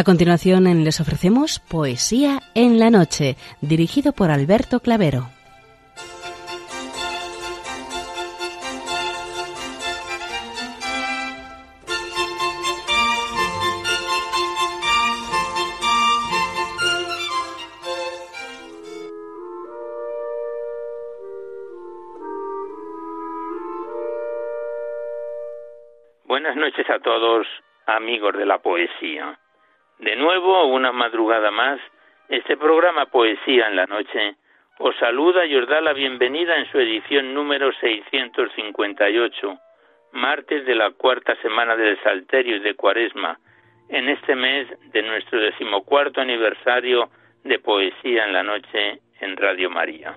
A continuación les ofrecemos Poesía en la Noche, dirigido por Alberto Clavero. Buenas noches a todos, amigos de la poesía. De nuevo, una madrugada más, este programa Poesía en la Noche os saluda y os da la bienvenida en su edición número 658, martes de la cuarta semana del Salterio y de Cuaresma, en este mes de nuestro decimocuarto aniversario de Poesía en la Noche en Radio María.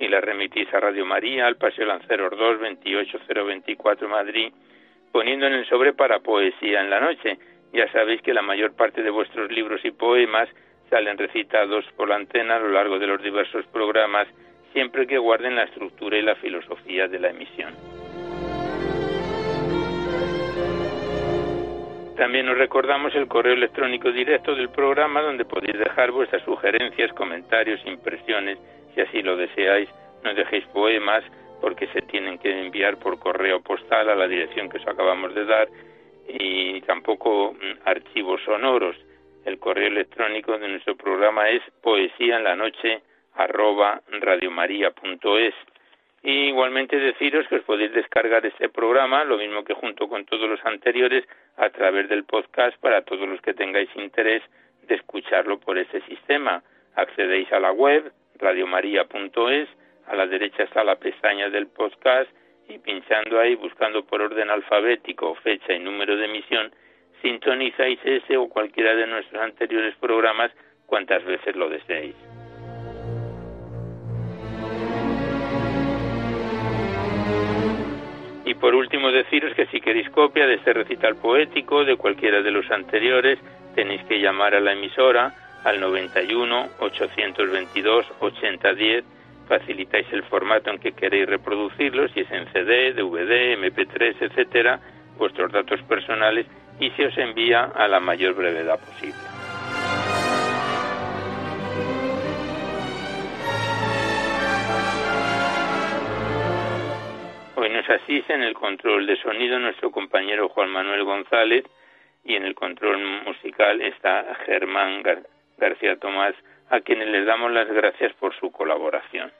y la remitís a Radio María, al Paseo Lanceros 2, 28024 Madrid, poniendo en el sobre para poesía en la noche. Ya sabéis que la mayor parte de vuestros libros y poemas salen recitados por la antena a lo largo de los diversos programas, siempre que guarden la estructura y la filosofía de la emisión. También os recordamos el correo electrónico directo del programa donde podéis dejar vuestras sugerencias, comentarios, impresiones si así lo deseáis, no dejéis poemas porque se tienen que enviar por correo postal a la dirección que os acabamos de dar y tampoco mm, archivos sonoros. El correo electrónico de nuestro programa es poesía en la noche arroba. Y igualmente deciros que os podéis descargar este programa, lo mismo que junto con todos los anteriores, a través del podcast para todos los que tengáis interés de escucharlo por este sistema. Accedéis a la web radiomaria.es, a la derecha está la pestaña del podcast y pinchando ahí, buscando por orden alfabético, fecha y número de emisión, sintonizáis ese o cualquiera de nuestros anteriores programas cuantas veces lo deseéis. Y por último deciros que si queréis copia de este recital poético, de cualquiera de los anteriores, tenéis que llamar a la emisora al 91 822 8010 facilitáis el formato en que queréis reproducirlo, si es en CD, DVD, MP3, etcétera, vuestros datos personales y se os envía a la mayor brevedad posible. Hoy nos asiste en el control de sonido nuestro compañero Juan Manuel González y en el control musical está Germán García García Tomás, a quienes les damos las gracias por su colaboración.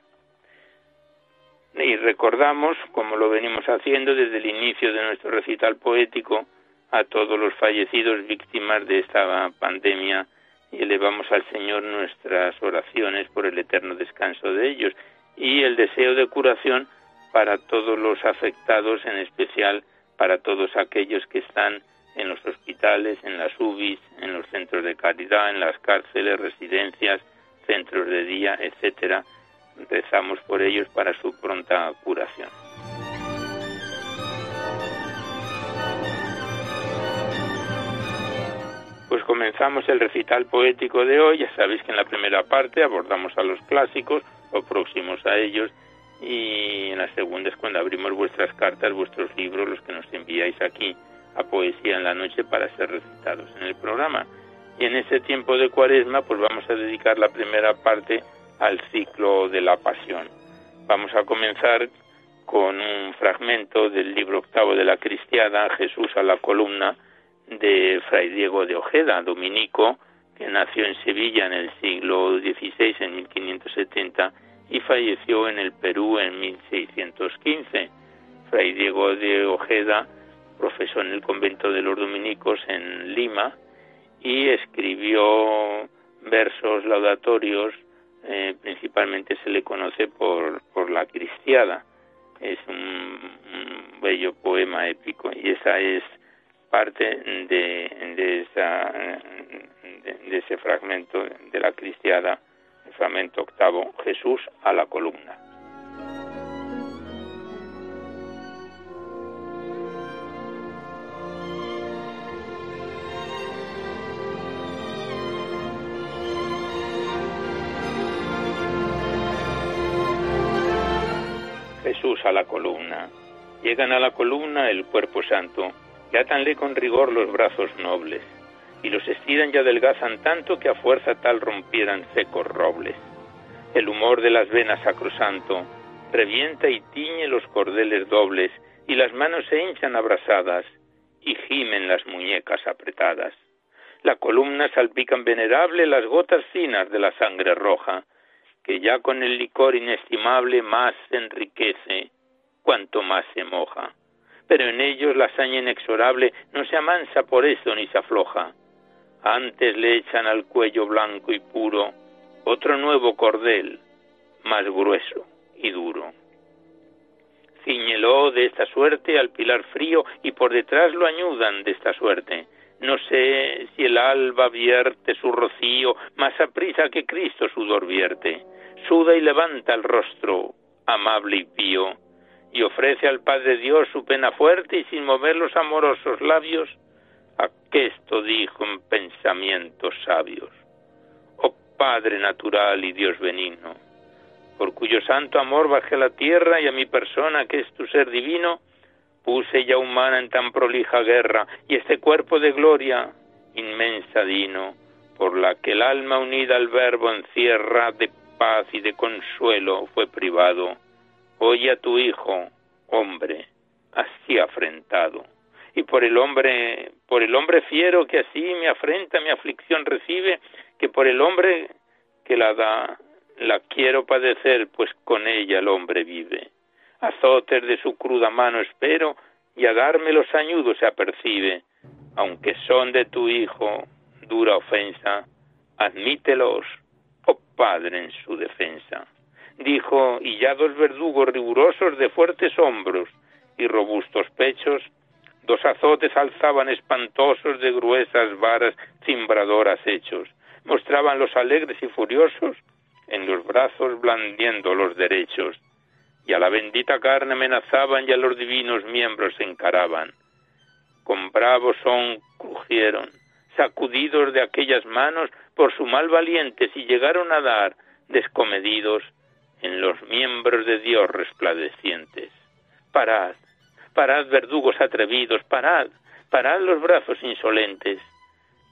Y recordamos, como lo venimos haciendo desde el inicio de nuestro recital poético, a todos los fallecidos víctimas de esta pandemia y elevamos al Señor nuestras oraciones por el eterno descanso de ellos y el deseo de curación para todos los afectados, en especial para todos aquellos que están en los hospitales, en las UBIs, en los centros de caridad, en las cárceles, residencias, centros de día, etcétera. Rezamos por ellos para su pronta curación. Pues comenzamos el recital poético de hoy. Ya sabéis que en la primera parte abordamos a los clásicos o próximos a ellos y en la segunda es cuando abrimos vuestras cartas, vuestros libros, los que nos enviáis aquí a Poesía en la Noche para ser recitados en el programa. Y en ese tiempo de cuaresma pues vamos a dedicar la primera parte al ciclo de la pasión. Vamos a comenzar con un fragmento del libro octavo de la Cristiada, Jesús a la columna, de Fray Diego de Ojeda, dominico, que nació en Sevilla en el siglo XVI, en 1570, y falleció en el Perú en 1615. Fray Diego de Ojeda profesó en el convento de los dominicos en Lima y escribió versos laudatorios, eh, principalmente se le conoce por, por la Cristiada. Es un, un bello poema épico y esa es parte de, de, esa, de, ese fragmento de la cristiada, el fragmento octavo, Jesús a la columna. A la columna. Llegan a la columna el cuerpo santo y átanle con rigor los brazos nobles, y los estiran y adelgazan tanto que a fuerza tal rompieran secos robles. El humor de las venas sacrosanto revienta y tiñe los cordeles dobles, y las manos se hinchan abrasadas, y gimen las muñecas apretadas. La columna salpican venerable las gotas finas de la sangre roja, que ya con el licor inestimable más se enriquece, cuanto más se moja pero en ellos la hazaña inexorable no se amansa por eso ni se afloja. Antes le echan al cuello blanco y puro otro nuevo cordel, más grueso y duro. Ciñelo de esta suerte al pilar frío y por detrás lo añudan de esta suerte. No sé si el alba vierte su rocío más aprisa que Cristo sudor vierte. Suda y levanta el rostro, amable y pío, y ofrece al Padre Dios su pena fuerte y sin mover los amorosos labios, esto dijo en pensamientos sabios. Oh Padre natural y Dios benigno, por cuyo santo amor bajé a la tierra y a mi persona, que es tu ser divino, puse ya humana en tan prolija guerra, y este cuerpo de gloria inmensa dino, por la que el alma unida al verbo encierra de paz y de consuelo fue privado Oye a tu hijo, hombre, así afrentado. Y por el hombre, por el hombre fiero que así me afrenta, mi aflicción recibe, que por el hombre que la da, la quiero padecer, pues con ella el hombre vive. Azotes de su cruda mano espero, y a darme los añudos se apercibe, aunque son de tu hijo dura ofensa, admítelos, oh Padre, en su defensa. Dijo, y ya dos verdugos rigurosos de fuertes hombros y robustos pechos, dos azotes alzaban espantosos de gruesas varas cimbradoras hechos, mostraban los alegres y furiosos en los brazos blandiendo los derechos, y a la bendita carne amenazaban y a los divinos miembros encaraban. Con bravos son crujieron, sacudidos de aquellas manos por su mal valientes y llegaron a dar, descomedidos, en los miembros de Dios resplandecientes. Parad, parad verdugos atrevidos, parad, parad los brazos insolentes,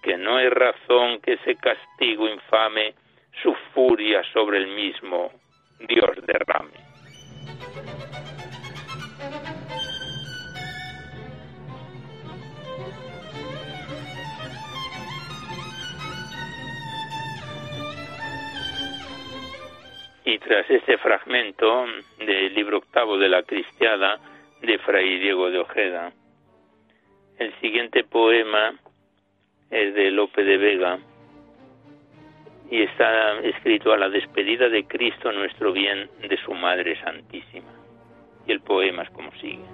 que no hay razón que ese castigo infame su furia sobre el mismo Dios derrame. Y tras este fragmento del libro octavo de la Cristiada de Fray Diego de Ojeda, el siguiente poema es de Lope de Vega y está escrito a la despedida de Cristo nuestro bien de su Madre Santísima. Y el poema es como sigue.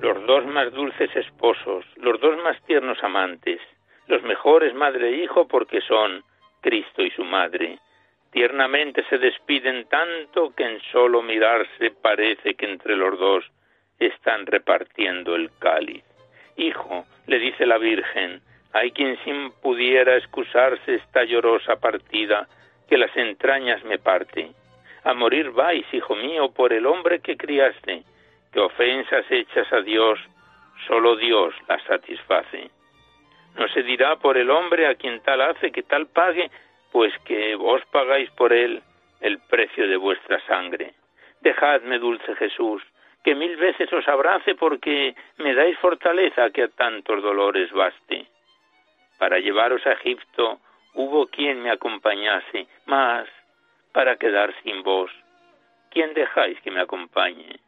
los dos más dulces esposos, los dos más tiernos amantes, los mejores madre e hijo porque son Cristo y su madre. Tiernamente se despiden tanto que en solo mirarse parece que entre los dos están repartiendo el cáliz. Hijo, le dice la Virgen, hay quien sin pudiera excusarse esta llorosa partida que las entrañas me parte. A morir vais, hijo mío, por el hombre que criaste, que ofensas hechas a Dios, solo Dios las satisface. No se dirá por el hombre a quien tal hace que tal pague, pues que vos pagáis por él el precio de vuestra sangre. Dejadme, dulce Jesús, que mil veces os abrace porque me dais fortaleza que a tantos dolores baste. Para llevaros a Egipto hubo quien me acompañase, mas para quedar sin vos, ¿quién dejáis que me acompañe?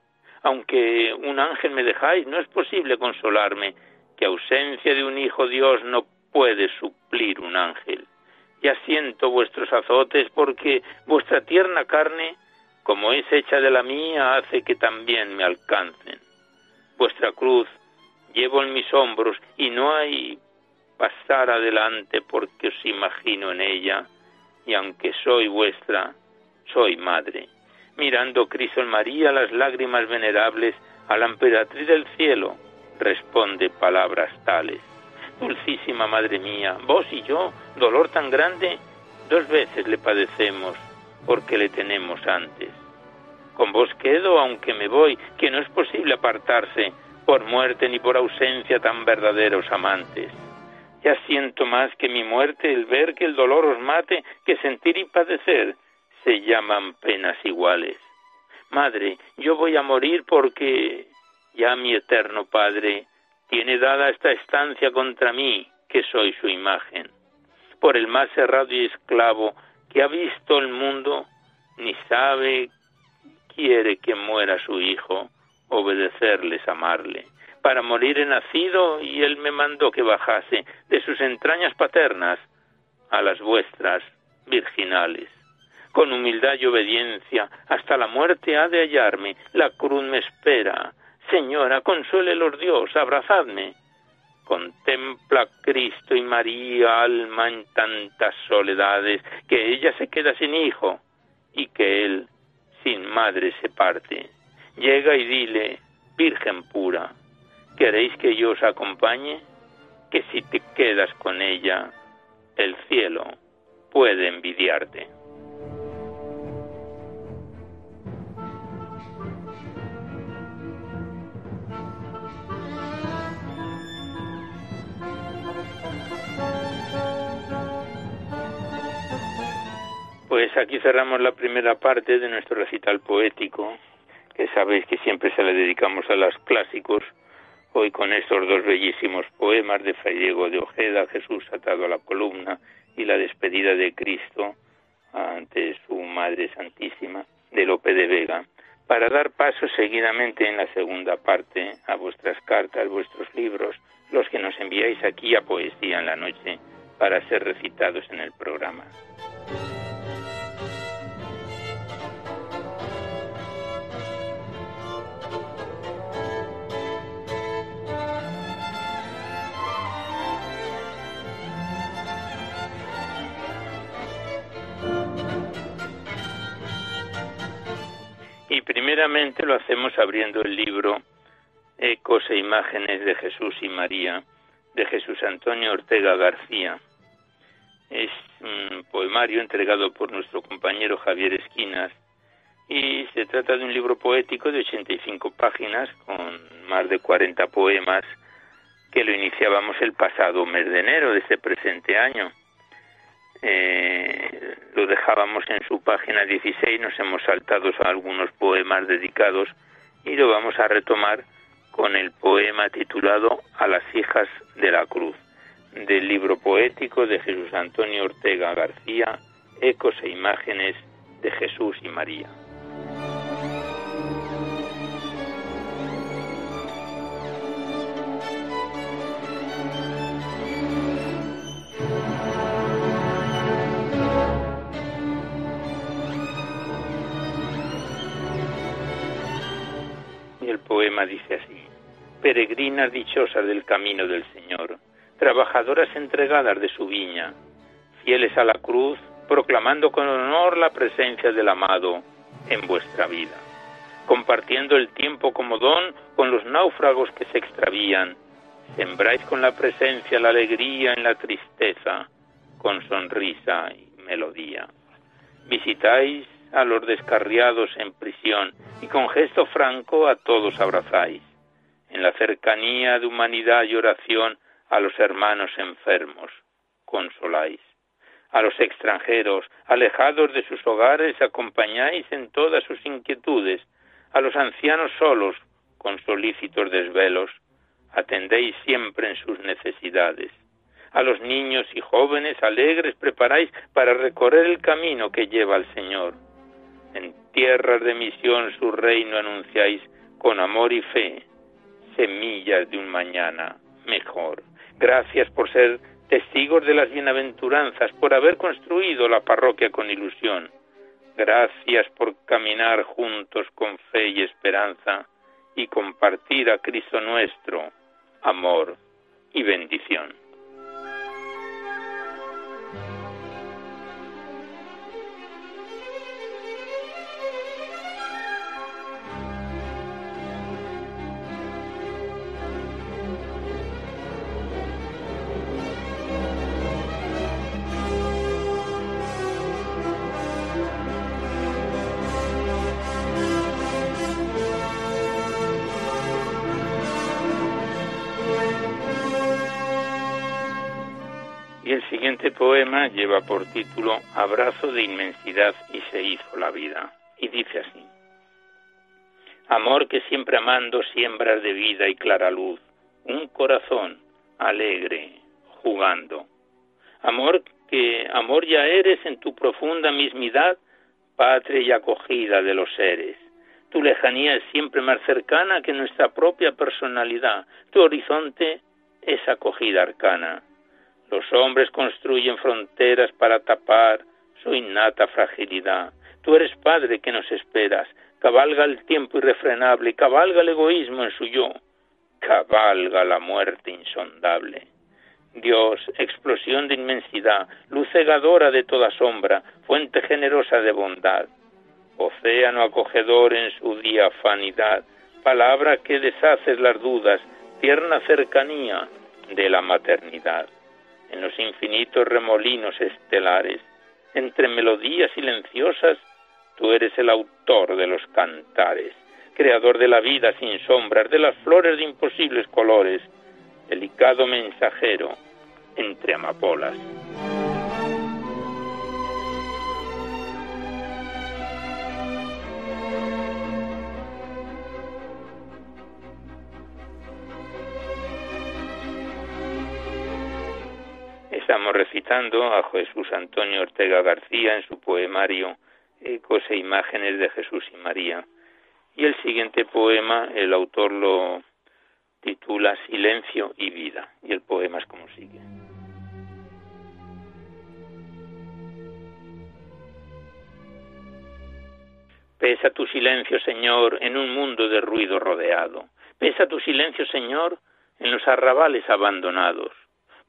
Aunque un ángel me dejáis, no es posible consolarme, que ausencia de un hijo Dios no puede suplir un ángel. Ya siento vuestros azotes porque vuestra tierna carne como es hecha de la mía, hace que también me alcancen. Vuestra cruz llevo en mis hombros y no hay pasar adelante porque os imagino en ella, y aunque soy vuestra, soy madre. Mirando Cristo en María las lágrimas venerables a la emperatriz del cielo, responde palabras tales. Dulcísima Madre mía, vos y yo, dolor tan grande, dos veces le padecemos porque le tenemos antes. Con vos quedo aunque me voy, que no es posible apartarse por muerte ni por ausencia tan verdaderos amantes. Ya siento más que mi muerte el ver que el dolor os mate, que sentir y padecer se llaman penas iguales. Madre, yo voy a morir porque ya mi eterno Padre tiene dada esta estancia contra mí, que soy su imagen. Por el más cerrado y esclavo que ha visto el mundo, ni sabe quiere que muera su hijo, obedecerles, amarle. Para morir he nacido y él me mandó que bajase de sus entrañas paternas a las vuestras virginales. Con humildad y obediencia hasta la muerte ha de hallarme, la cruz me espera. Señora, consuélelos Dios, abrazadme. Contempla Cristo y María, alma en tantas soledades, que ella se queda sin hijo y que él sin madre se parte. Llega y dile, Virgen pura, ¿queréis que yo os acompañe? Que si te quedas con ella, el cielo puede envidiarte. Pues aquí cerramos la primera parte de nuestro recital poético, que sabéis que siempre se le dedicamos a los clásicos, hoy con estos dos bellísimos poemas de Fray Diego de Ojeda, Jesús atado a la columna y la despedida de Cristo ante su Madre Santísima, de Lope de Vega, para dar paso seguidamente en la segunda parte a vuestras cartas, vuestros libros, los que nos enviáis aquí a Poesía en la Noche, para ser recitados en el programa. Primeramente lo hacemos abriendo el libro Ecos e Imágenes de Jesús y María, de Jesús Antonio Ortega García. Es un poemario entregado por nuestro compañero Javier Esquinas y se trata de un libro poético de 85 páginas con más de 40 poemas que lo iniciábamos el pasado mes de enero de este presente año. Eh, lo dejábamos en su página 16, nos hemos saltado algunos poemas dedicados y lo vamos a retomar con el poema titulado A las hijas de la cruz, del libro poético de Jesús Antonio Ortega García, Ecos e Imágenes de Jesús y María. Poema dice así, Peregrinas dichosas del camino del Señor, trabajadoras entregadas de su viña, fieles a la cruz, proclamando con honor la presencia del amado en vuestra vida, compartiendo el tiempo como don con los náufragos que se extravían, sembráis con la presencia la alegría en la tristeza, con sonrisa y melodía. Visitáis a los descarriados en prisión y con gesto franco a todos abrazáis. En la cercanía de humanidad y oración a los hermanos enfermos consoláis. A los extranjeros, alejados de sus hogares, acompañáis en todas sus inquietudes. A los ancianos solos, con solícitos desvelos, atendéis siempre en sus necesidades. A los niños y jóvenes alegres preparáis para recorrer el camino que lleva al Señor. En tierras de misión su reino anunciáis con amor y fe, semillas de un mañana mejor. Gracias por ser testigos de las bienaventuranzas, por haber construido la parroquia con ilusión. Gracias por caminar juntos con fe y esperanza y compartir a Cristo nuestro amor y bendición. Siguiente poema lleva por título Abrazo de inmensidad y se hizo la vida. Y dice así. Amor que siempre amando siembras de vida y clara luz, un corazón alegre, jugando. Amor que amor ya eres en tu profunda mismidad, patria y acogida de los seres. Tu lejanía es siempre más cercana que nuestra propia personalidad. Tu horizonte es acogida arcana. Los hombres construyen fronteras para tapar su innata fragilidad. Tú eres Padre que nos esperas. Cabalga el tiempo irrefrenable, cabalga el egoísmo en su yo, cabalga la muerte insondable. Dios, explosión de inmensidad, luz cegadora de toda sombra, fuente generosa de bondad, océano acogedor en su diafanidad, palabra que deshaces las dudas, tierna cercanía de la maternidad en los infinitos remolinos estelares, entre melodías silenciosas, tú eres el autor de los cantares, creador de la vida sin sombras, de las flores de imposibles colores, delicado mensajero entre amapolas. Estamos recitando a Jesús Antonio Ortega García en su poemario Ecos e Imágenes de Jesús y María. Y el siguiente poema, el autor lo titula Silencio y Vida. Y el poema es como sigue. Pesa tu silencio, Señor, en un mundo de ruido rodeado. Pesa tu silencio, Señor, en los arrabales abandonados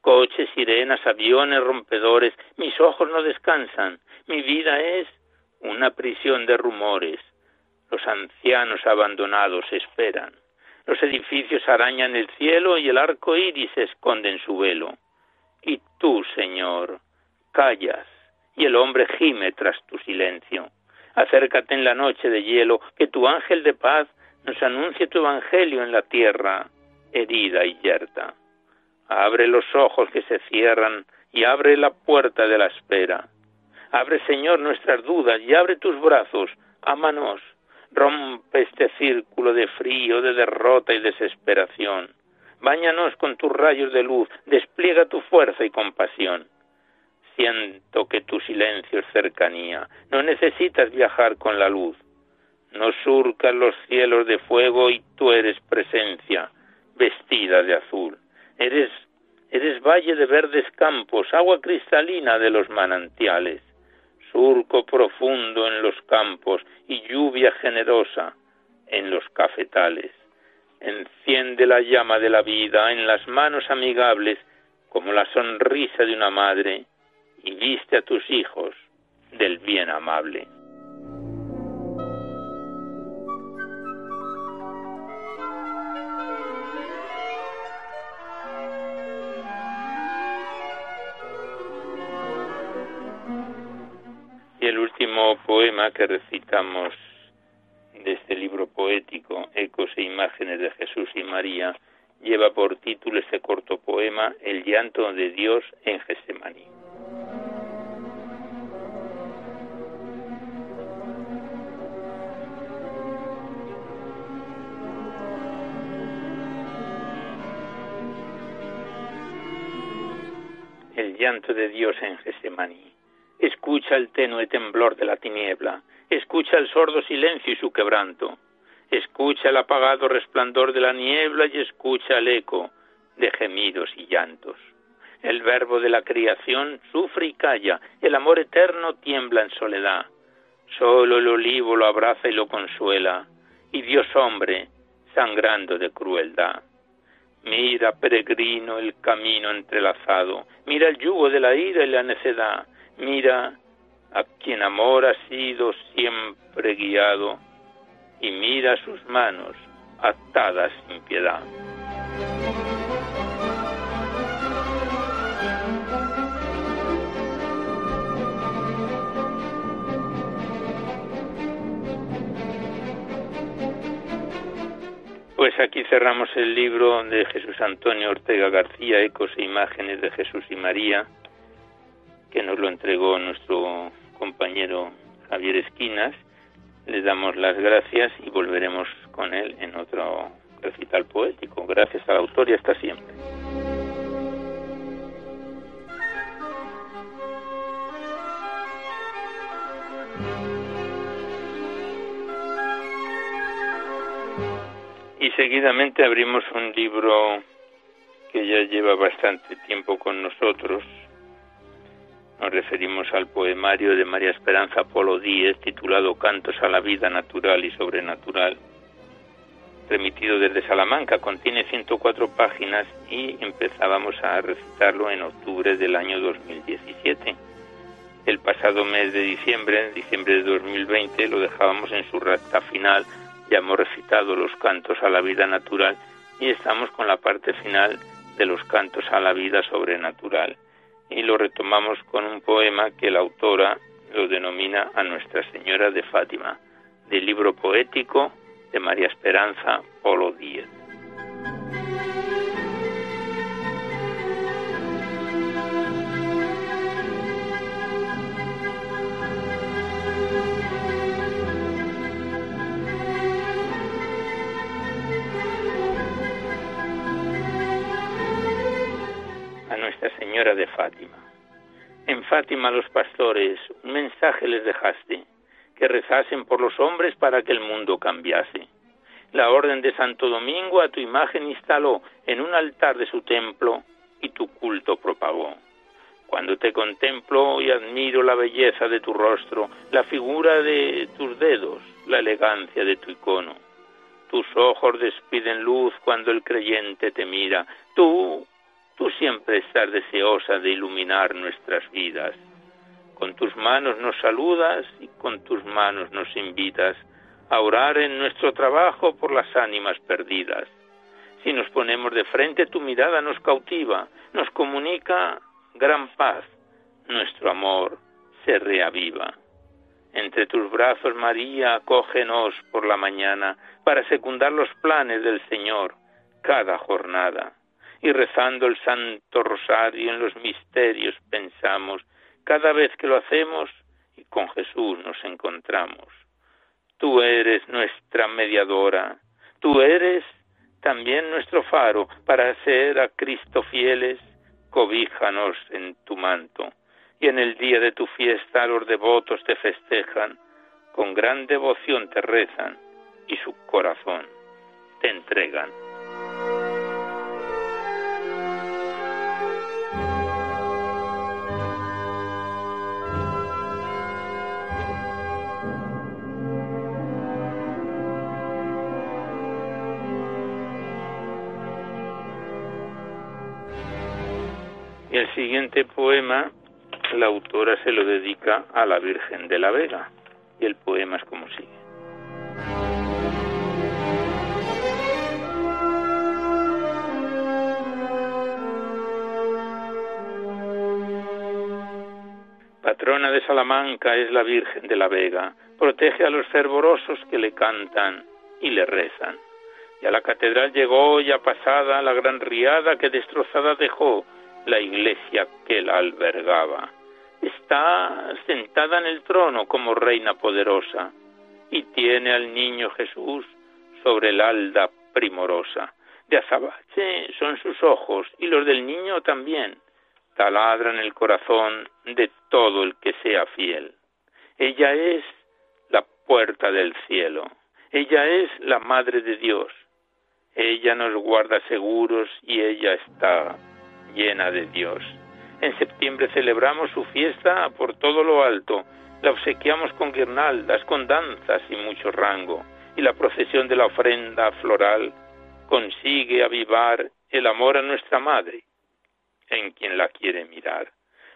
coches, sirenas, aviones, rompedores, mis ojos no descansan, mi vida es una prisión de rumores. Los ancianos abandonados esperan. Los edificios arañan el cielo y el arco iris esconde en su velo. Y tú, Señor, callas y el hombre gime tras tu silencio. Acércate en la noche de hielo, que tu ángel de paz nos anuncie tu evangelio en la tierra, herida y yerta. Abre los ojos que se cierran y abre la puerta de la espera. Abre, Señor, nuestras dudas y abre tus brazos. Ámanos. Rompe este círculo de frío, de derrota y desesperación. Báñanos con tus rayos de luz. Despliega tu fuerza y compasión. Siento que tu silencio es cercanía. No necesitas viajar con la luz. No surcas los cielos de fuego y tú eres presencia, vestida de azul. Eres, eres valle de verdes campos, agua cristalina de los manantiales, surco profundo en los campos y lluvia generosa en los cafetales. Enciende la llama de la vida en las manos amigables como la sonrisa de una madre, y viste a tus hijos del bien amable. Último poema que recitamos de este libro poético, Ecos e Imágenes de Jesús y María, lleva por título este corto poema El llanto de Dios en Getsemaní. El llanto de Dios en Getsemaní. Escucha el tenue temblor de la tiniebla, escucha el sordo silencio y su quebranto escucha el apagado resplandor de la niebla y escucha el eco de gemidos y llantos. El verbo de la creación sufre y calla, el amor eterno tiembla en soledad. Solo el olivo lo abraza y lo consuela, y Dios hombre, sangrando de crueldad. Mira, peregrino, el camino entrelazado, mira el yugo de la ira y la necedad, mira a quien amor ha sido siempre guiado, y mira sus manos atadas sin piedad. Pues aquí cerramos el libro de Jesús Antonio Ortega García, Ecos e Imágenes de Jesús y María, que nos lo entregó nuestro compañero Javier Esquinas le damos las gracias y volveremos con él en otro recital poético. Gracias al autor y hasta siempre. Y seguidamente abrimos un libro que ya lleva bastante tiempo con nosotros, nos referimos al poemario de María Esperanza Polo Díez titulado Cantos a la vida natural y sobrenatural, remitido desde Salamanca. Contiene 104 páginas y empezábamos a recitarlo en octubre del año 2017. El pasado mes de diciembre, en diciembre de 2020, lo dejábamos en su recta final. Ya hemos recitado los cantos a la vida natural y estamos con la parte final de los cantos a la vida sobrenatural y lo retomamos con un poema que la autora lo denomina a Nuestra Señora de Fátima, del libro poético de María Esperanza Polo Díez. Señora de Fátima. En Fátima los pastores un mensaje les dejaste, que rezasen por los hombres para que el mundo cambiase. La orden de Santo Domingo a tu imagen instaló en un altar de su templo y tu culto propagó. Cuando te contemplo y admiro la belleza de tu rostro, la figura de tus dedos, la elegancia de tu icono. Tus ojos despiden luz cuando el creyente te mira. Tú, Tú siempre estás deseosa de iluminar nuestras vidas. Con tus manos nos saludas y con tus manos nos invitas a orar en nuestro trabajo por las ánimas perdidas. Si nos ponemos de frente, tu mirada nos cautiva, nos comunica gran paz. Nuestro amor se reaviva. Entre tus brazos, María, acógenos por la mañana para secundar los planes del Señor cada jornada y rezando el Santo Rosario en los misterios pensamos cada vez que lo hacemos y con Jesús nos encontramos. Tú eres nuestra mediadora, tú eres también nuestro faro para ser a Cristo fieles, cobíjanos en tu manto. Y en el día de tu fiesta los devotos te festejan, con gran devoción te rezan y su corazón te entregan. El siguiente poema, la autora se lo dedica a la Virgen de la Vega. Y el poema es como sigue. Patrona de Salamanca es la Virgen de la Vega, protege a los fervorosos que le cantan y le rezan. Y a la catedral llegó ya pasada la gran riada que destrozada dejó la iglesia que la albergaba. Está sentada en el trono como reina poderosa y tiene al niño Jesús sobre el alda primorosa. De azabache son sus ojos y los del niño también taladran el corazón de todo el que sea fiel. Ella es la puerta del cielo. Ella es la Madre de Dios. Ella nos guarda seguros y ella está llena de Dios. En septiembre celebramos su fiesta por todo lo alto. La obsequiamos con guirnaldas, con danzas y mucho rango. Y la procesión de la ofrenda floral consigue avivar el amor a nuestra Madre en quien la quiere mirar.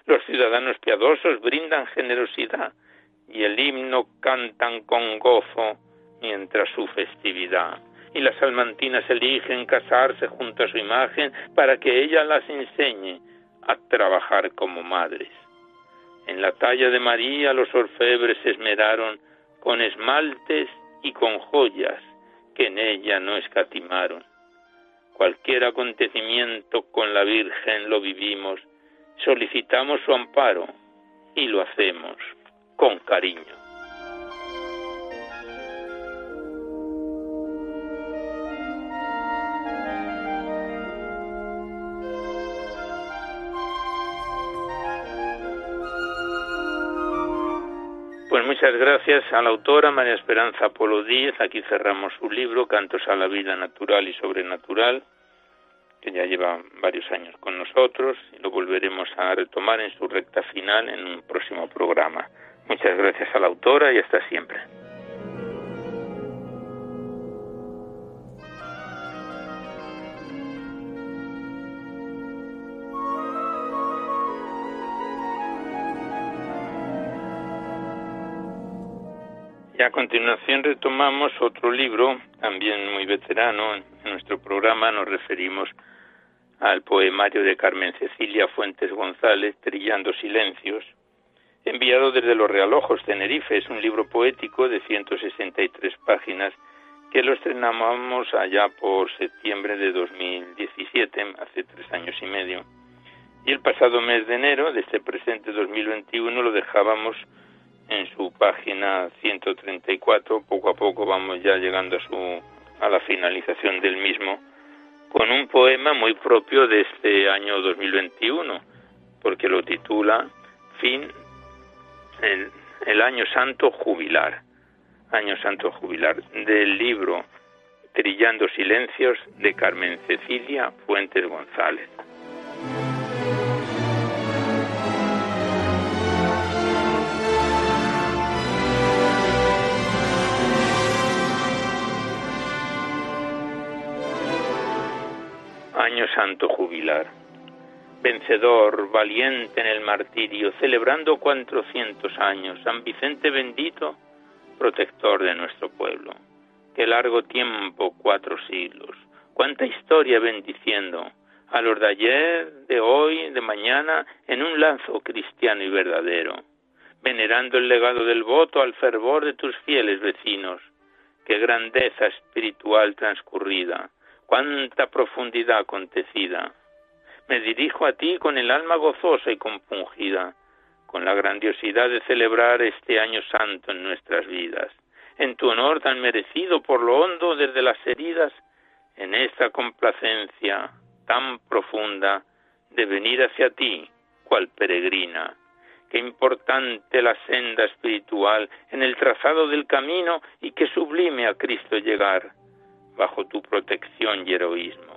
Los ciudadanos piadosos brindan generosidad y el himno cantan con gozo mientras su festividad. Y las salmantinas eligen casarse junto a su imagen para que ella las enseñe a trabajar como madres. En la talla de María los orfebres se esmeraron con esmaltes y con joyas que en ella no escatimaron. Cualquier acontecimiento con la Virgen lo vivimos, solicitamos su amparo y lo hacemos con cariño. Muchas gracias a la autora María Esperanza Polo Díez. Aquí cerramos su libro, Cantos a la Vida Natural y Sobrenatural, que ya lleva varios años con nosotros y lo volveremos a retomar en su recta final en un próximo programa. Muchas gracias a la autora y hasta siempre. Y a continuación retomamos otro libro, también muy veterano. En nuestro programa nos referimos al poemario de Carmen Cecilia Fuentes González, Trillando Silencios, enviado desde Los Realojos, Tenerife. Es un libro poético de 163 páginas que lo estrenamos allá por septiembre de 2017, hace tres años y medio. Y el pasado mes de enero de este presente 2021 lo dejábamos en su página 134. Poco a poco vamos ya llegando a, su, a la finalización del mismo, con un poema muy propio de este año 2021, porque lo titula Fin, el, el Año Santo Jubilar. Año Santo Jubilar, del libro Trillando Silencios de Carmen Cecilia Fuentes González. Año santo jubilar. Vencedor, valiente en el martirio, celebrando cuatrocientos años, San Vicente bendito, protector de nuestro pueblo. Qué largo tiempo, cuatro siglos, cuánta historia bendiciendo a los de ayer, de hoy, de mañana, en un lazo cristiano y verdadero, venerando el legado del voto al fervor de tus fieles vecinos. Qué grandeza espiritual transcurrida, cuánta profundidad acontecida. Me dirijo a ti con el alma gozosa y compungida, con la grandiosidad de celebrar este año santo en nuestras vidas, en tu honor tan merecido por lo hondo desde las heridas, en esta complacencia tan profunda de venir hacia ti, cual peregrina. Qué importante la senda espiritual en el trazado del camino y qué sublime a Cristo llegar bajo tu protección y heroísmo.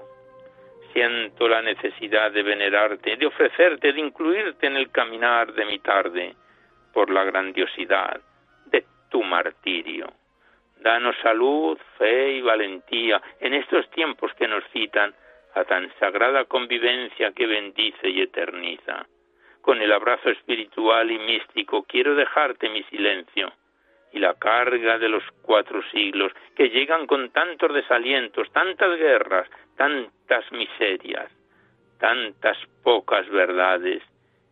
Siento la necesidad de venerarte, de ofrecerte, de incluirte en el caminar de mi tarde, por la grandiosidad de tu martirio. Danos salud, fe y valentía en estos tiempos que nos citan la tan sagrada convivencia que bendice y eterniza. Con el abrazo espiritual y místico quiero dejarte mi silencio y la carga de los cuatro siglos que llegan con tantos desalientos, tantas guerras, tantas miserias, tantas pocas verdades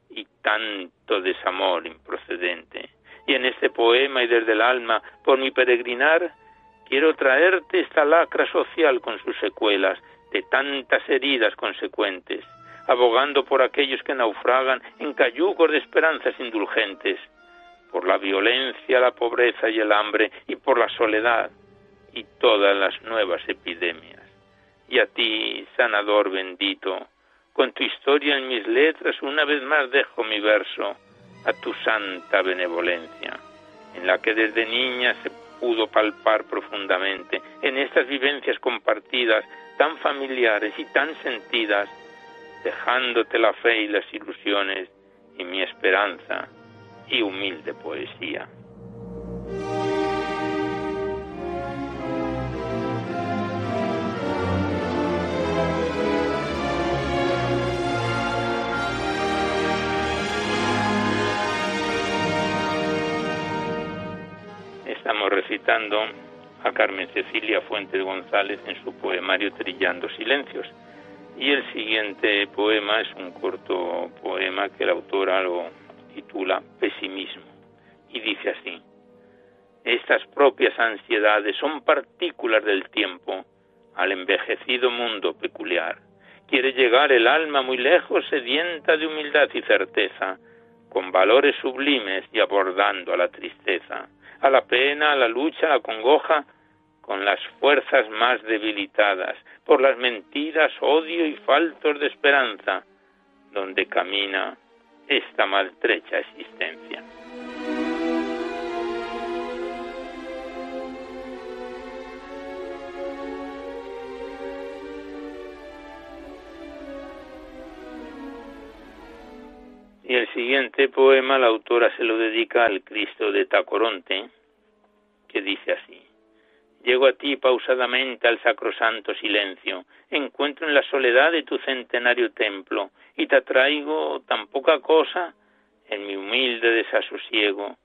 y tanto desamor improcedente. Y en este poema y desde el alma, por mi peregrinar, quiero traerte esta lacra social con sus secuelas, de tantas heridas consecuentes, abogando por aquellos que naufragan en cayugos de esperanzas indulgentes, por la violencia, la pobreza y el hambre, y por la soledad y todas las nuevas epidemias. Y a ti, sanador bendito, con tu historia en mis letras una vez más dejo mi verso a tu santa benevolencia, en la que desde niña se pudo palpar profundamente, en estas vivencias compartidas, tan familiares y tan sentidas, dejándote la fe y las ilusiones y mi esperanza y humilde poesía. Estamos recitando a Carmen Cecilia Fuentes González en su poemario Trillando Silencios. Y el siguiente poema es un corto poema que la autora lo titula Pesimismo y dice así, estas propias ansiedades son partículas del tiempo al envejecido mundo peculiar. Quiere llegar el alma muy lejos, sedienta de humildad y certeza, con valores sublimes y abordando a la tristeza, a la pena, a la lucha, a la congoja, con las fuerzas más debilitadas, por las mentiras, odio y faltos de esperanza, donde camina esta maltrecha existencia. Y el siguiente poema la autora se lo dedica al Cristo de Tacoronte, que dice así. Llego a ti pausadamente al sacrosanto silencio, encuentro en la soledad de tu centenario templo, y te traigo tan poca cosa en mi humilde desasosiego.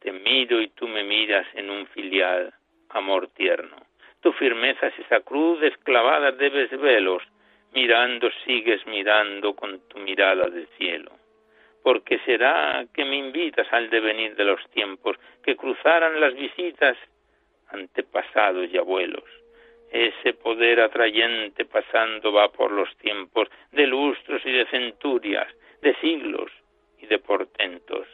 Te miro y tú me miras en un filial amor tierno. Tu firmeza es esa cruz esclavada de desvelos, mirando sigues mirando con tu mirada del cielo. Porque será que me invitas al devenir de los tiempos, que cruzaran las visitas antepasados y abuelos. Ese poder atrayente pasando va por los tiempos de lustros y de centurias, de siglos y de portentos.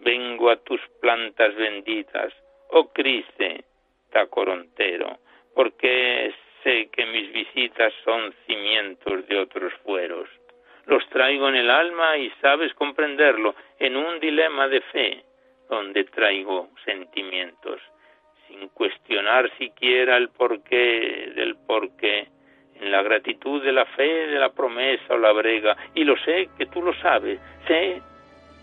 Vengo a tus plantas benditas, oh Criste, tacorontero, porque sé que mis visitas son cimientos de otros fueros. Los traigo en el alma y sabes comprenderlo en un dilema de fe, donde traigo sentimientos sin cuestionar siquiera el porqué del porqué, en la gratitud de la fe, de la promesa o la brega, y lo sé que tú lo sabes, sé,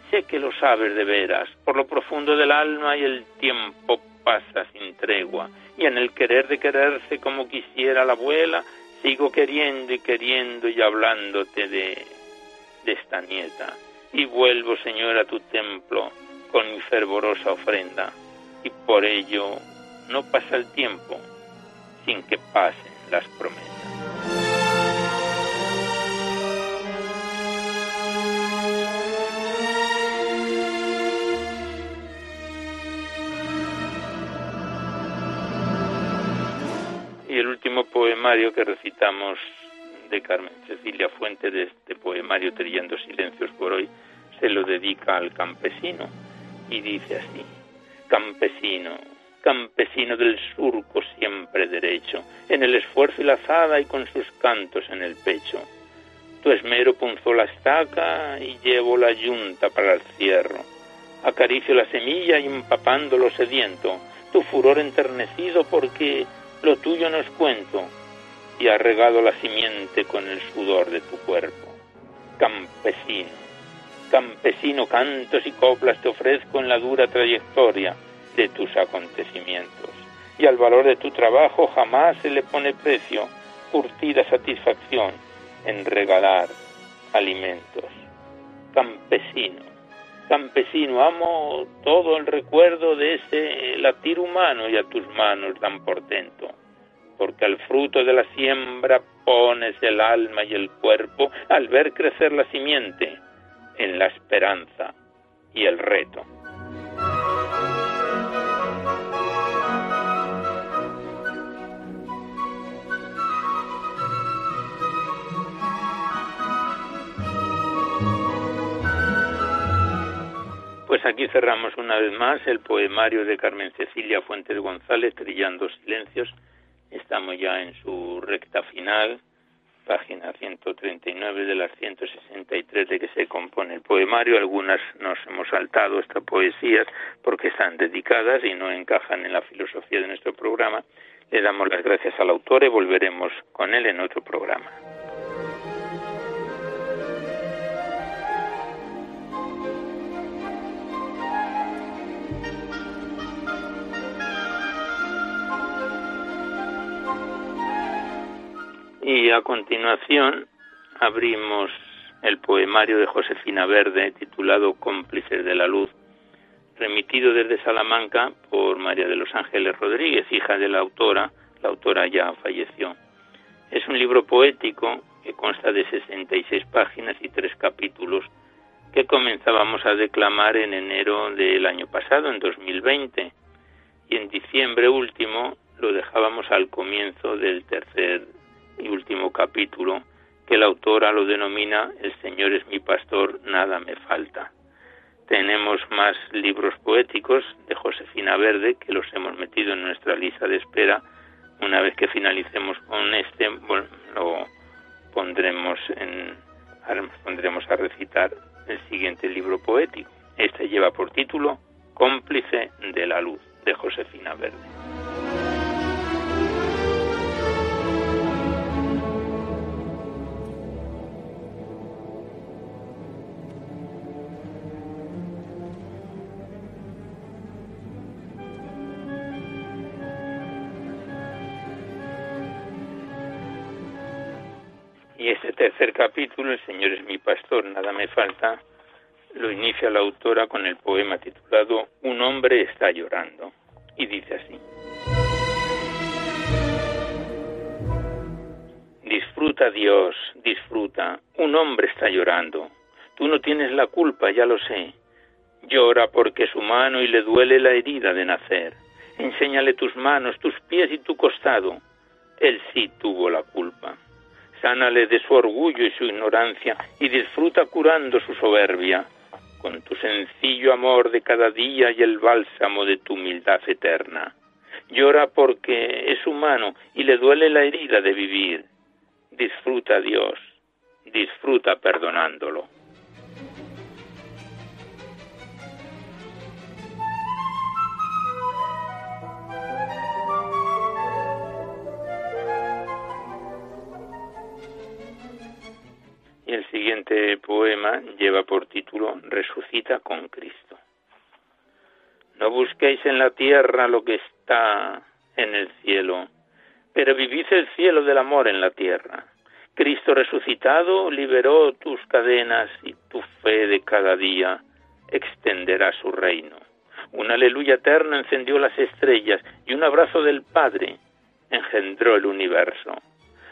sé que lo sabes de veras, por lo profundo del alma y el tiempo pasa sin tregua, y en el querer de quererse como quisiera la abuela, sigo queriendo y queriendo y hablándote de, de esta nieta, y vuelvo, Señor, a tu templo con mi fervorosa ofrenda, y por ello no pasa el tiempo sin que pasen las promesas. Y el último poemario que recitamos de Carmen Cecilia Fuente de este poemario Trillando Silencios por hoy se lo dedica al campesino y dice así, campesino, campesino del surco siempre derecho, en el esfuerzo y la azada y con sus cantos en el pecho. Tu esmero punzó la estaca y llevo la yunta para el cierro. Acaricio la semilla y empapándolo sediento, tu furor enternecido porque lo tuyo no es cuento, y ha regado la simiente con el sudor de tu cuerpo. Campesino, campesino, cantos y coplas te ofrezco en la dura trayectoria, de tus acontecimientos. Y al valor de tu trabajo jamás se le pone precio, curtida satisfacción en regalar alimentos. Campesino, campesino, amo todo el recuerdo de ese latir humano y a tus manos dan portento, porque al fruto de la siembra pones el alma y el cuerpo al ver crecer la simiente en la esperanza y el reto. Pues aquí cerramos una vez más el poemario de Carmen Cecilia Fuentes González, Trillando Silencios. Estamos ya en su recta final, página 139 de las 163 de que se compone el poemario. Algunas nos hemos saltado estas poesías porque están dedicadas y no encajan en la filosofía de nuestro programa. Le damos las gracias al autor y volveremos con él en otro programa. Y a continuación abrimos el poemario de Josefina Verde titulado Cómplices de la Luz, remitido desde Salamanca por María de los Ángeles Rodríguez, hija de la autora. La autora ya falleció. Es un libro poético que consta de 66 páginas y tres capítulos que comenzábamos a declamar en enero del año pasado, en 2020, y en diciembre último lo dejábamos al comienzo del tercer y último capítulo, que la autora lo denomina El Señor es mi pastor, nada me falta. Tenemos más libros poéticos de Josefina Verde que los hemos metido en nuestra lista de espera. Una vez que finalicemos con este, lo pondremos en, pondremos a recitar el siguiente libro poético. Este lleva por título Cómplice de la luz de Josefina Verde. Tercer capítulo, El Señor es mi pastor, nada me falta, lo inicia la autora con el poema titulado Un hombre está llorando. Y dice así. Disfruta Dios, disfruta. Un hombre está llorando. Tú no tienes la culpa, ya lo sé. Llora porque es humano y le duele la herida de nacer. Enséñale tus manos, tus pies y tu costado. Él sí tuvo la culpa sánale de su orgullo y su ignorancia y disfruta curando su soberbia con tu sencillo amor de cada día y el bálsamo de tu humildad eterna. Llora porque es humano y le duele la herida de vivir. Disfruta Dios, disfruta perdonándolo. Siguiente poema lleva por título Resucita con Cristo. No busquéis en la tierra lo que está en el cielo, pero vivid el cielo del amor en la tierra. Cristo resucitado liberó tus cadenas y tu fe de cada día extenderá su reino. Una aleluya eterna encendió las estrellas y un abrazo del Padre engendró el universo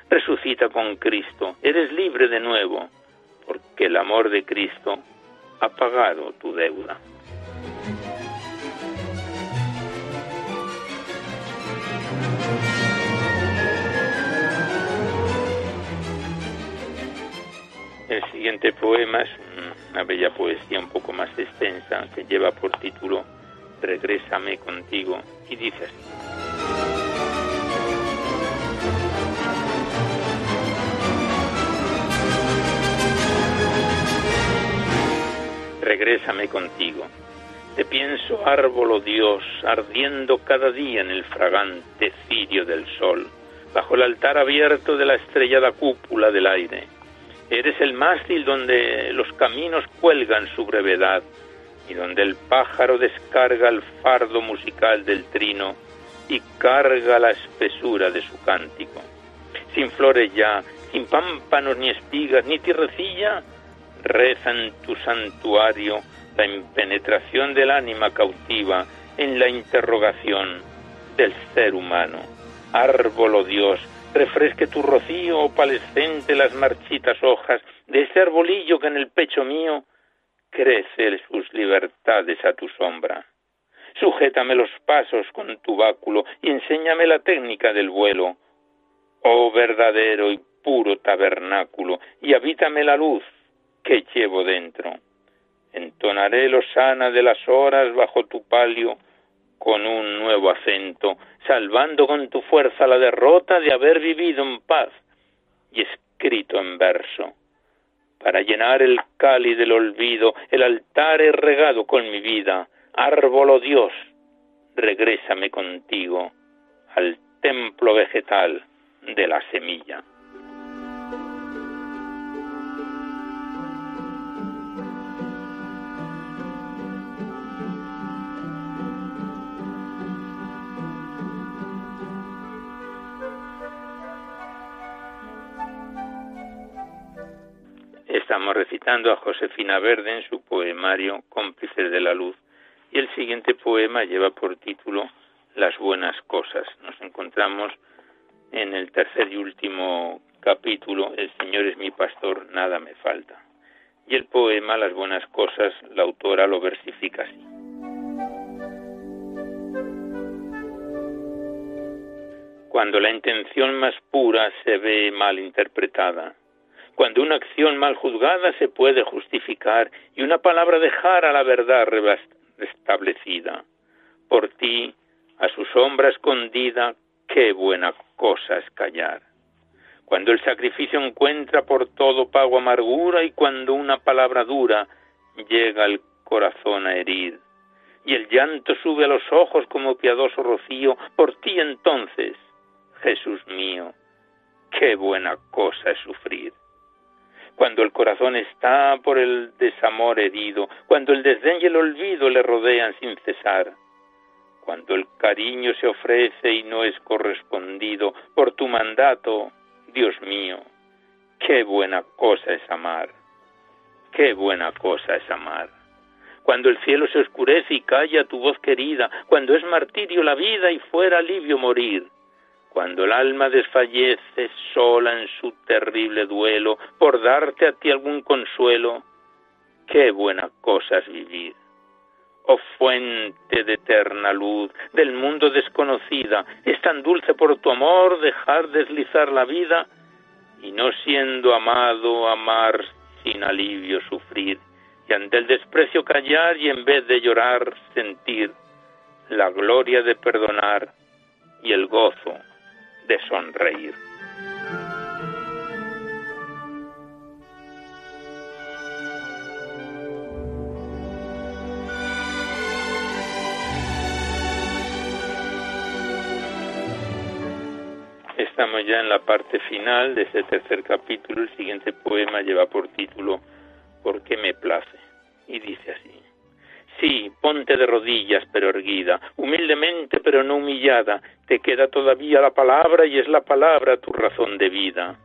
resucita con Cristo, eres libre de nuevo, porque el amor de Cristo ha pagado tu deuda. El siguiente poema es una bella poesía un poco más extensa que lleva por título Regrésame contigo y dice así. Regrésame contigo. Te pienso árbol, oh Dios, ardiendo cada día en el fragante cirio del sol, bajo el altar abierto de la estrellada cúpula del aire. Eres el mástil donde los caminos cuelgan su brevedad y donde el pájaro descarga el fardo musical del trino y carga la espesura de su cántico. sin flores ya, sin pámpanos ni espigas, ni tierrecilla, reza en tu santuario la impenetración del ánima cautiva en la interrogación del ser humano. Árbol, oh Dios, refresque tu rocío opalescente las marchitas hojas de ese arbolillo que en el pecho mío crece sus libertades a tu sombra. Sujétame los pasos con tu báculo y enséñame la técnica del vuelo. Oh verdadero y puro tabernáculo, y habítame la luz que llevo dentro. Entonaré lo sana de las horas bajo tu palio con un nuevo acento, salvando con tu fuerza la derrota de haber vivido en paz y escrito en verso. Para llenar el cáliz del olvido, el altar he regado con mi vida. Árbol, oh Dios, regrésame contigo al templo vegetal de la semilla. Estamos recitando a Josefina Verde en su poemario Cómplices de la Luz y el siguiente poema lleva por título Las buenas cosas. Nos encontramos en el tercer y último capítulo, El Señor es mi pastor, nada me falta. Y el poema Las buenas cosas, la autora lo versifica así. Cuando la intención más pura se ve mal interpretada, cuando una acción mal juzgada se puede justificar y una palabra dejar a la verdad restablecida. Por ti, a su sombra escondida, qué buena cosa es callar. Cuando el sacrificio encuentra por todo pago amargura y cuando una palabra dura llega al corazón a herir. Y el llanto sube a los ojos como piadoso rocío, por ti entonces, Jesús mío, qué buena cosa es sufrir cuando el corazón está por el desamor herido, cuando el desdén y el olvido le rodean sin cesar, cuando el cariño se ofrece y no es correspondido por tu mandato, Dios mío, qué buena cosa es amar, qué buena cosa es amar. Cuando el cielo se oscurece y calla tu voz querida, cuando es martirio la vida y fuera alivio morir, cuando el alma desfallece sola en su terrible duelo por darte a ti algún consuelo, qué buena cosa es vivir. Oh fuente de eterna luz, del mundo desconocida, es tan dulce por tu amor dejar deslizar la vida y no siendo amado amar sin alivio sufrir y ante el desprecio callar y en vez de llorar sentir la gloria de perdonar y el gozo de sonreír. Estamos ya en la parte final de este tercer capítulo. El siguiente poema lleva por título ¿Por qué me place? Y dice así. Sí, ponte de rodillas, pero erguida, humildemente, pero no humillada, te queda todavía la palabra y es la palabra tu razón de vida.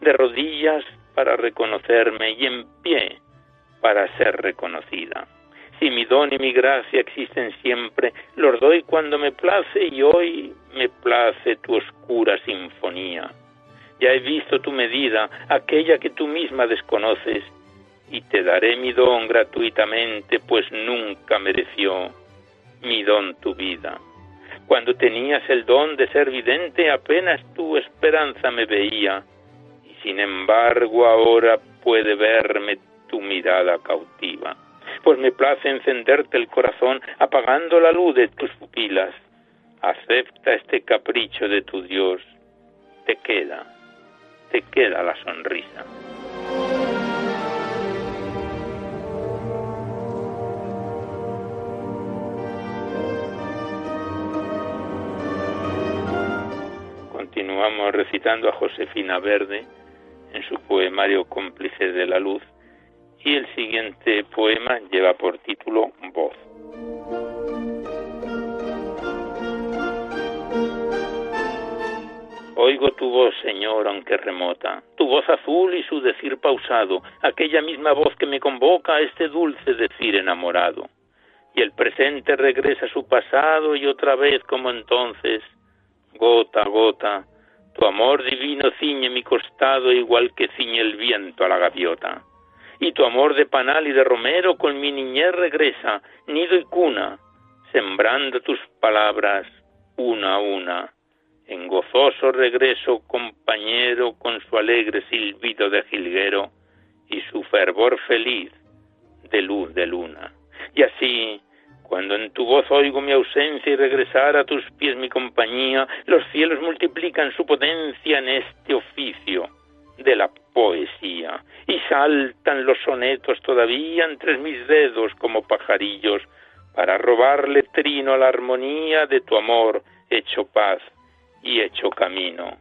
De rodillas para reconocerme y en pie para ser reconocida. Si mi don y mi gracia existen siempre, los doy cuando me place y hoy me place tu oscura sinfonía. Ya he visto tu medida, aquella que tú misma desconoces, y te daré mi don gratuitamente, pues nunca mereció mi don tu vida. Cuando tenías el don de ser vidente, apenas tu esperanza me veía, y sin embargo ahora puede verme tu mirada cautiva. Pues me place encenderte el corazón apagando la luz de tus pupilas. Acepta este capricho de tu Dios. Te queda, te queda la sonrisa. Continuamos recitando a Josefina Verde en su poemario Cómplices de la Luz y el siguiente poema lleva por título Voz. Oigo tu voz, Señor, aunque remota, tu voz azul y su decir pausado, aquella misma voz que me convoca a este dulce decir enamorado. Y el presente regresa a su pasado y otra vez como entonces, gota a gota, tu amor divino ciñe mi costado igual que ciñe el viento a la gaviota. Y tu amor de panal y de romero con mi niñez regresa, nido y cuna, sembrando tus palabras una a una en gozoso regreso compañero con su alegre silbido de jilguero y su fervor feliz de luz de luna. Y así, cuando en tu voz oigo mi ausencia y regresar a tus pies mi compañía, los cielos multiplican su potencia en este oficio de la poesía, y saltan los sonetos todavía entre mis dedos como pajarillos, para robarle trino a la armonía de tu amor hecho paz y hecho camino.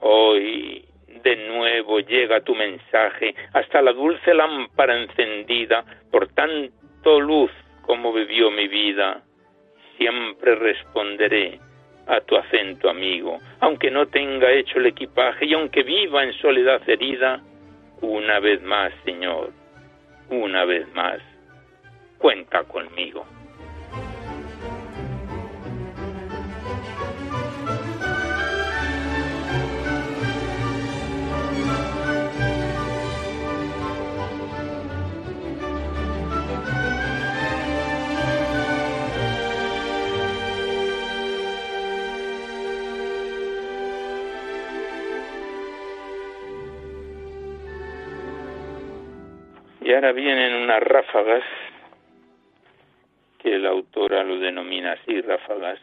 Hoy de nuevo llega tu mensaje hasta la dulce lámpara encendida por tanto luz como bebió mi vida. Siempre responderé a tu acento amigo, aunque no tenga hecho el equipaje y aunque viva en soledad herida, una vez más, Señor, una vez más, cuenta conmigo. Ahora vienen unas ráfagas, que la autora lo denomina así, ráfagas,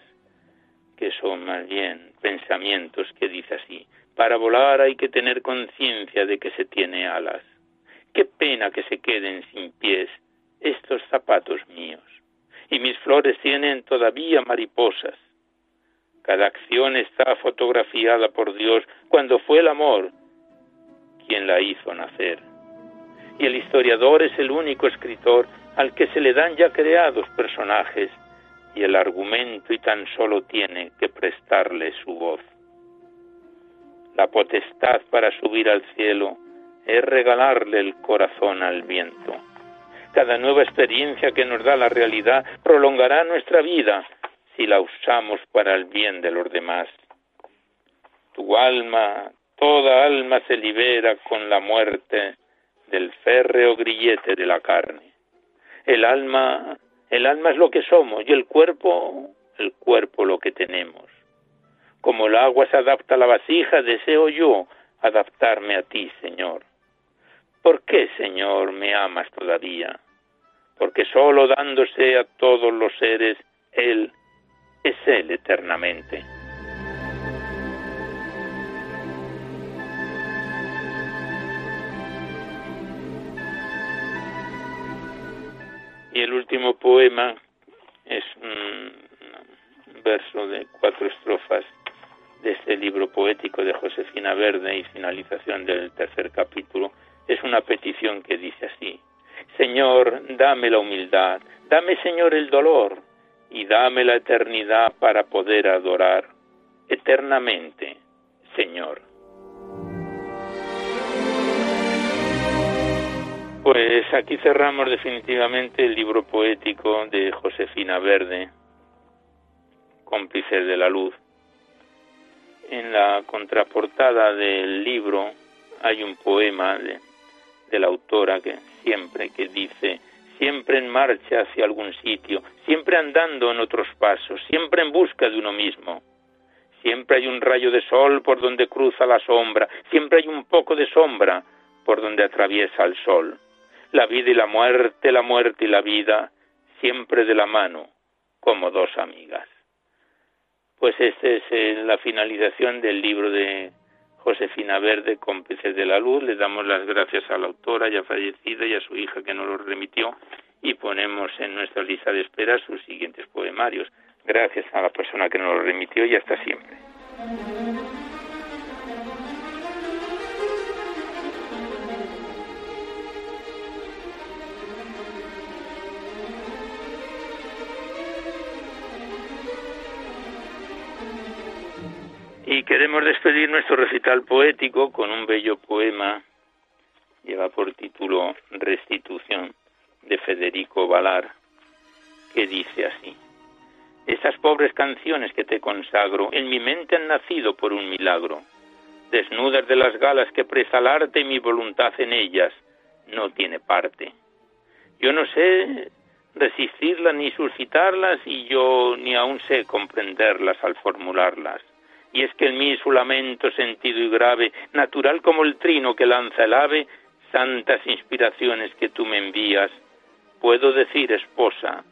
que son más bien pensamientos que dice así. Para volar hay que tener conciencia de que se tiene alas. Qué pena que se queden sin pies estos zapatos míos. Y mis flores tienen todavía mariposas. Cada acción está fotografiada por Dios cuando fue el amor quien la hizo nacer y el historiador es el único escritor al que se le dan ya creados personajes y el argumento y tan solo tiene que prestarle su voz. La potestad para subir al cielo es regalarle el corazón al viento. Cada nueva experiencia que nos da la realidad prolongará nuestra vida si la usamos para el bien de los demás. Tu alma, toda alma se libera con la muerte del férreo grillete de la carne. El alma, el alma es lo que somos y el cuerpo, el cuerpo lo que tenemos. Como el agua se adapta a la vasija, deseo yo adaptarme a ti, Señor. ¿Por qué, Señor, me amas todavía? Porque solo dándose a todos los seres, Él es Él eternamente. Y el último poema es un verso de cuatro estrofas de este libro poético de Josefina Verde y finalización del tercer capítulo. Es una petición que dice así, Señor, dame la humildad, dame, Señor, el dolor y dame la eternidad para poder adorar eternamente, Señor. Pues aquí cerramos definitivamente el libro poético de Josefina Verde, Cómplices de la Luz. En la contraportada del libro hay un poema de, de la autora que siempre que dice siempre en marcha hacia algún sitio, siempre andando en otros pasos, siempre en busca de uno mismo. Siempre hay un rayo de sol por donde cruza la sombra, siempre hay un poco de sombra por donde atraviesa el sol la vida y la muerte, la muerte y la vida, siempre de la mano, como dos amigas. Pues esta es eh, la finalización del libro de Josefina Verde, Cómplices de la Luz. Le damos las gracias a la autora ya fallecida y a su hija que nos lo remitió y ponemos en nuestra lista de espera sus siguientes poemarios. Gracias a la persona que nos lo remitió y hasta siempre. Y queremos despedir nuestro recital poético con un bello poema, lleva por título Restitución, de Federico Valar, que dice así. Estas pobres canciones que te consagro en mi mente han nacido por un milagro, desnudas de las galas que presa el arte y mi voluntad en ellas no tiene parte. Yo no sé resistirlas ni suscitarlas y yo ni aún sé comprenderlas al formularlas. Y es que en mí su lamento sentido y grave, natural como el trino que lanza el ave, santas inspiraciones que tú me envías, puedo decir, esposa,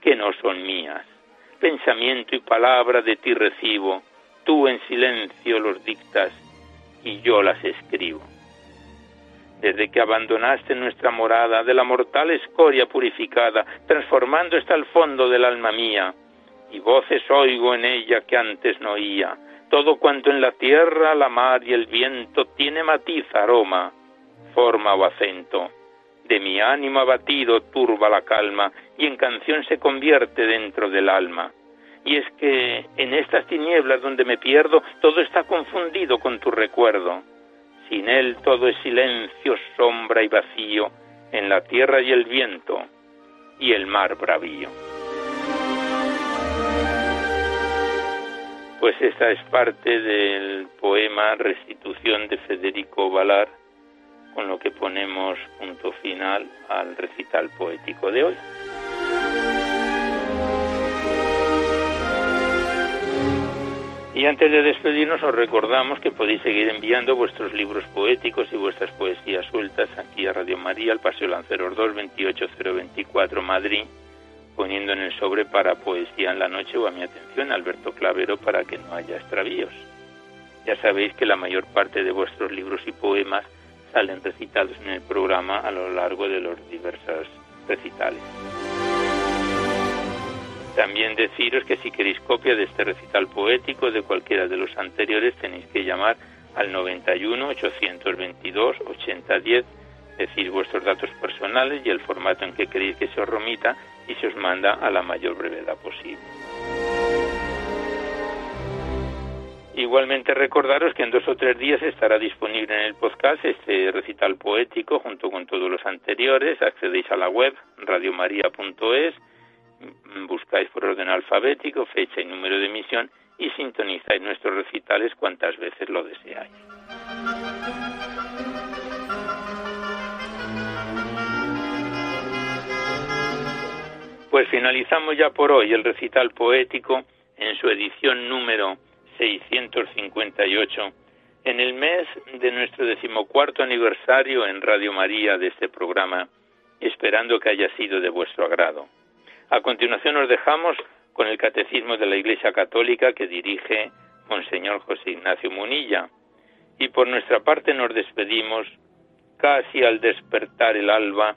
que no son mías. Pensamiento y palabra de ti recibo, tú en silencio los dictas y yo las escribo. Desde que abandonaste nuestra morada de la mortal escoria purificada, transformando hasta el fondo del alma mía, y voces oigo en ella que antes no oía. Todo cuanto en la tierra, la mar y el viento tiene matiz, aroma, forma o acento de mi ánimo abatido turba la calma y en canción se convierte dentro del alma. Y es que en estas tinieblas donde me pierdo, todo está confundido con tu recuerdo. Sin él todo es silencio, sombra y vacío, en la tierra y el viento y el mar bravío. Pues esta es parte del poema Restitución de Federico Valar, con lo que ponemos punto final al recital poético de hoy. Y antes de despedirnos os recordamos que podéis seguir enviando vuestros libros poéticos y vuestras poesías sueltas aquí a Radio María, al Paseo Lanceros 2, 28024 Madrid, poniendo en el sobre para Poesía en la Noche o a mi atención Alberto Clavero para que no haya extravíos. Ya sabéis que la mayor parte de vuestros libros y poemas salen recitados en el programa a lo largo de los diversos recitales. También deciros que si queréis copia de este recital poético de cualquiera de los anteriores tenéis que llamar al 91 822 8010, decir vuestros datos personales y el formato en que queréis que se os remita y se os manda a la mayor brevedad posible. Igualmente recordaros que en dos o tres días estará disponible en el podcast este recital poético junto con todos los anteriores. Accedéis a la web radiomaria.es, buscáis por orden alfabético, fecha y número de emisión y sintonizáis nuestros recitales cuantas veces lo deseáis. Pues finalizamos ya por hoy el recital poético en su edición número 658 en el mes de nuestro decimocuarto aniversario en Radio María de este programa, esperando que haya sido de vuestro agrado. A continuación nos dejamos con el Catecismo de la Iglesia Católica que dirige Monseñor José Ignacio Munilla. Y por nuestra parte nos despedimos casi al despertar el alba,